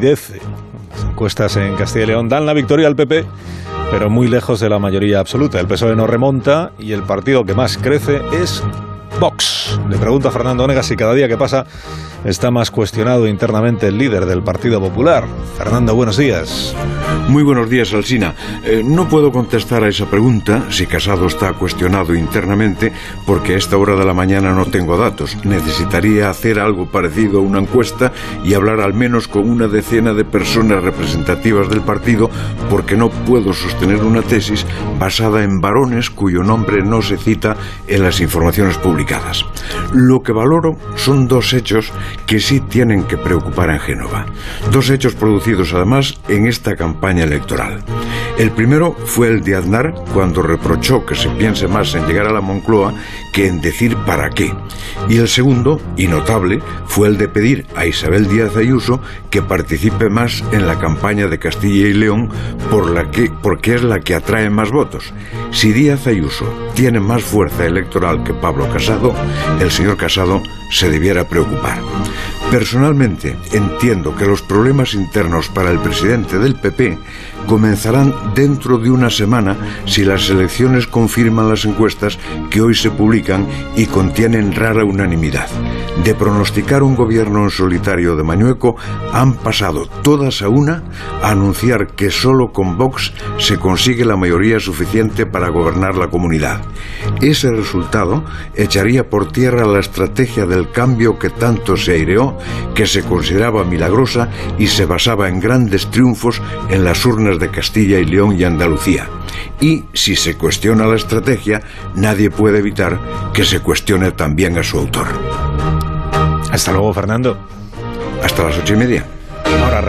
Las encuestas en Castilla y León dan la victoria al PP, pero muy lejos de la mayoría absoluta. El PSOE no remonta y el partido que más crece es Vox. Le pregunta a Fernando Onega si cada día que pasa está más cuestionado internamente el líder del Partido Popular. Fernando, buenos días. Muy buenos días, Alsina. Eh, no puedo contestar a esa pregunta si Casado está cuestionado internamente porque a esta hora de la mañana no tengo datos. Necesitaría hacer algo parecido a una encuesta y hablar al menos con una decena de personas representativas del partido porque no puedo sostener una tesis basada en varones cuyo nombre no se cita en las informaciones Lo que valoro son dos hechos que sí tienen que preocupar en Génova. Dos hechos producidos además en esta campaña electoral. El primero fue el de Aznar cuando reprochó que se piense más en llegar a la Moncloa que en decir para qué. Y el segundo, y notable, fue el de pedir a Isabel Díaz Ayuso que participe más en la campaña de Castilla y León por la que, porque es la que atrae más votos. Si Díaz Ayuso tiene más fuerza electoral que Pablo Casado, el señor Casado se debiera preocupar. Personalmente entiendo que los problemas internos para el presidente del PP comenzarán dentro de una semana si las elecciones confirman las encuestas que hoy se publican y contienen rara unanimidad. De pronosticar un gobierno en solitario de Mañueco han pasado todas a una a anunciar que solo con Vox se consigue la mayoría suficiente para gobernar la comunidad. Ese resultado echaría por tierra la estrategia del cambio que tanto se aireó, que se consideraba milagrosa y se basaba en grandes triunfos en las urnas de Castilla y León y Andalucía. Y si se cuestiona la estrategia, nadie puede evitar que se cuestione también a su autor. Hasta luego, Fernando. Hasta las ocho y media. Ahora